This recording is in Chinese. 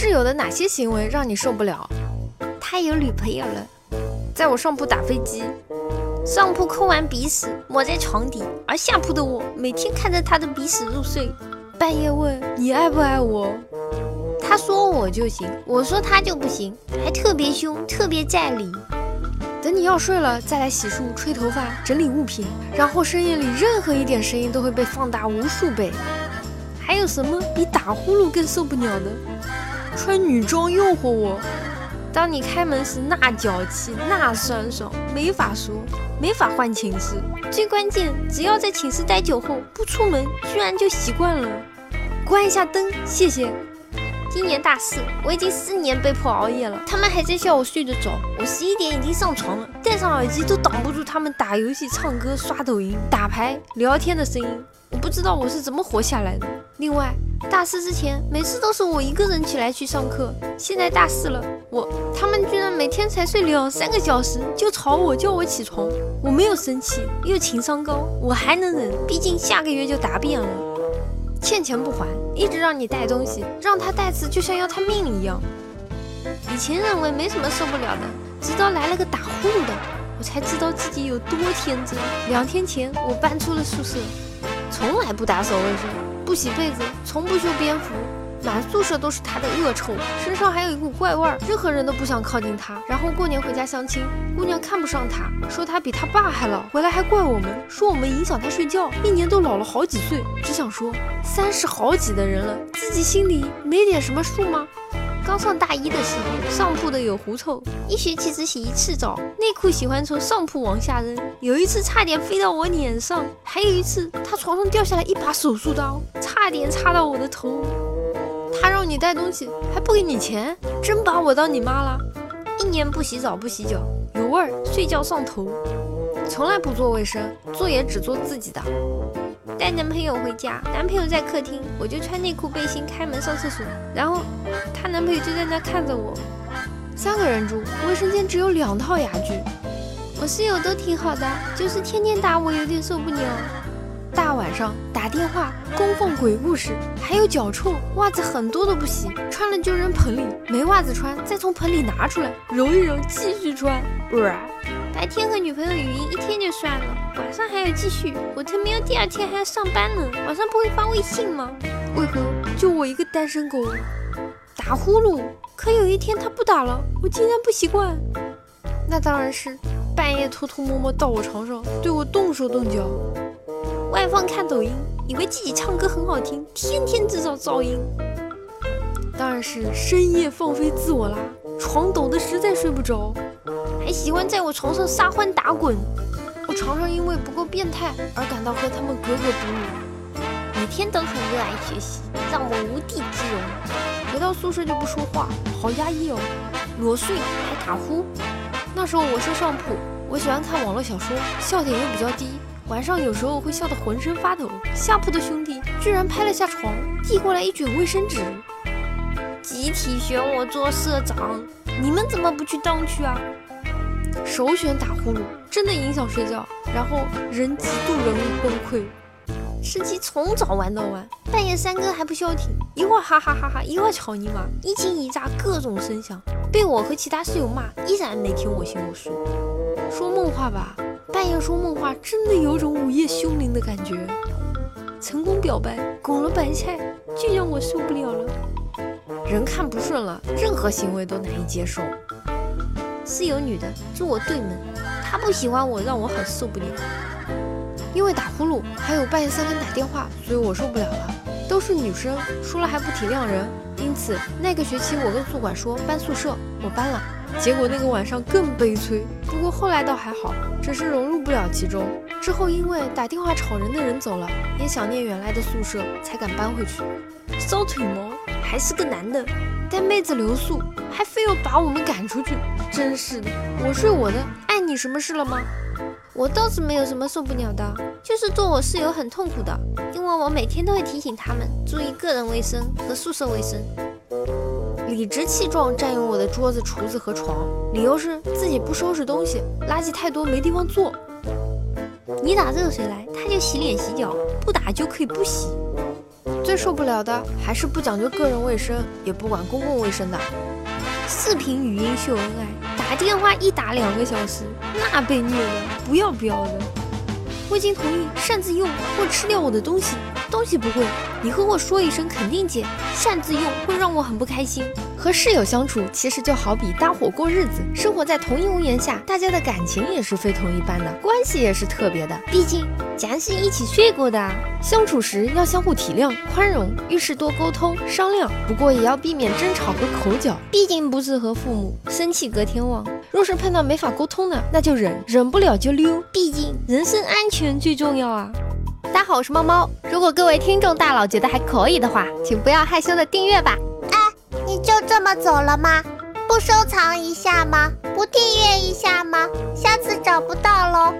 室友的哪些行为让你受不了？他有女朋友了，在我上铺打飞机，上铺抠完鼻屎抹在床底，而下铺的我每天看着他的鼻屎入睡。半夜问你爱不爱我，他说我就行，我说他就不行，还特别凶，特别在理。等你要睡了再来洗漱、吹头发、整理物品，然后深夜里任何一点声音都会被放大无数倍。还有什么比打呼噜更受不了的？穿女装诱惑我，当你开门时那娇气、那酸爽，没法说，没法换寝室。最关键，只要在寝室待久后不出门，居然就习惯了。关一下灯，谢谢。今年大四，我已经四年被迫熬夜了，他们还在笑我睡得早。我十一点已经上床了，戴上耳机都挡不住他们打游戏、唱歌、刷抖音、打牌、聊天的声音。我不知道我是怎么活下来的。另外，大四之前每次都是我一个人起来去上课，现在大四了，我他们居然每天才睡两三个小时就吵我叫我起床。我没有生气，又情商高，我还能忍，毕竟下个月就答辩了。欠钱不还，一直让你带东西，让他带次就像要他命一样。以前认为没什么受不了的，直到来了个打呼噜的，我才知道自己有多天真。两天前我搬出了宿舍，从来不打扫卫生，不洗被子，从不修边幅。满宿舍都是他的恶臭，身上还有一股怪味儿，任何人都不想靠近他。然后过年回家相亲，姑娘看不上他，说他比他爸还老，回来还怪我们，说我们影响他睡觉，一年都老了好几岁。只想说，三十好几的人了，自己心里没点什么数吗？刚上大一的时候，上铺的有狐臭，一学期只洗一次澡，内裤喜欢从上铺往下扔，有一次差点飞到我脸上，还有一次他床上掉下来一把手术刀，差点插到我的头。他让你带东西还不给你钱，真把我当你妈了？一年不洗澡不洗脚，有味儿，睡觉上头，从来不做卫生，做也只做自己的。带男朋友回家，男朋友在客厅，我就穿内裤背心开门上厕所，然后她男朋友就在那看着我。三个人住，卫生间只有两套牙具。我室友都挺好的，就是天天打我，有点受不了。大晚上打电话，公放鬼故事，还有脚臭，袜子很多都不洗，穿了就扔盆里，没袜子穿再从盆里拿出来揉一揉，继续穿。白天和女朋友语音一天就算了，晚上还要继续，我他喵第二天还要上班呢，晚上不会发微信吗？为何就我一个单身狗打呼噜？可有一天他不打了，我竟然不习惯，那当然是半夜偷偷摸摸到我床上对我动手动脚。外放看抖音，以为自己唱歌很好听，天天制造噪音。当然是深夜放飞自我啦，床抖得实在睡不着，还喜欢在我床上撒欢打滚。我常常因为不够变态而感到和他们格格不入。每天都很热爱学习，让我无地自容。回到宿舍就不说话，好压抑哦。裸睡还打呼。那时候我是上铺，我喜欢看网络小说，笑点又比较低。晚上有时候会笑得浑身发抖，下铺的兄弟居然拍了下床，递过来一卷卫生纸，集体选我做社长，你们怎么不去当去啊？首选打呼噜，真的影响睡觉，然后人极度容易崩溃。吃鸡从早玩到晚，半夜三更还不消停，一会儿哈哈哈哈，一会儿草泥马，一惊一乍，各种声响，被我和其他室友骂，依然没听我行我素。说梦话吧。半夜说梦话，真的有种午夜凶铃的感觉。成功表白，拱了白菜，就让我受不了了。人看不顺了，任何行为都难以接受。室友女的住我对门，她不喜欢我，让我很受不了。因为打呼噜，还有半夜三更打电话，所以我受不了了。都是女生，说了还不体谅人，因此那个学期我跟宿管说搬宿舍，我搬了。结果那个晚上更悲催，不过后来倒还好，只是融入不了其中。之后因为打电话吵人的人走了，也想念原来的宿舍，才敢搬回去。骚腿毛，还是个男的，带妹子留宿，还非要把我们赶出去，真是的。我睡我的，碍你什么事了吗？我倒是没有什么受不了的，就是做我室友很痛苦的，因我每天都会提醒他们注意个人卫生和宿舍卫生。理直气壮占用我的桌子、厨子和床，理由是自己不收拾东西，垃圾太多没地方坐。你打热水来，他就洗脸洗脚；不打就可以不洗。最受不了的还是不讲究个人卫生，也不管公共卫生的。视频语音秀恩爱，打电话一打两个小时，那被虐的不要不要的。未经同意擅自用或吃掉我的东西，东西不贵，你和我说一声肯定捡。擅自用会让我很不开心。和室友相处其实就好比搭伙过日子，生活在同一屋檐下，大家的感情也是非同一般的，关系也是特别的。毕竟咱是一起睡过的，相处时要相互体谅、宽容，遇事多沟通商量。不过也要避免争吵和口角，毕竟不是和父母，生气隔天忘。若是碰到没法沟通的，那就忍，忍不了就溜。毕竟人身安全最重要啊！大家好，我是猫猫。如果各位听众大佬觉得还可以的话，请不要害羞的订阅吧。哎你就这么走了吗？不收藏一下吗？不订阅一下吗？下次找不到喽。